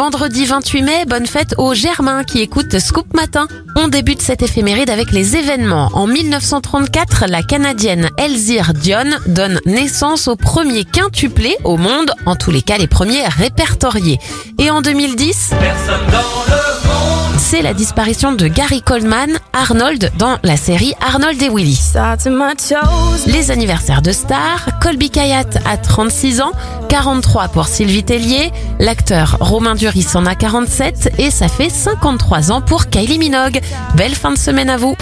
Vendredi 28 mai, bonne fête aux Germains qui écoutent Scoop Matin. On débute cette éphéméride avec les événements. En 1934, la Canadienne Elzire Dion donne naissance au premier quintuplé au monde, en tous les cas les premiers répertoriés. Et en 2010, c'est la disparition de Gary Coleman, Arnold dans la série Arnold et Willy. Les anniversaires de stars, Colby Kayat a 36 ans, 43 pour Sylvie Tellier, l'acteur Romain Duris en a 47 et ça fait 53 ans pour Kylie Minogue. Belle fin de semaine à vous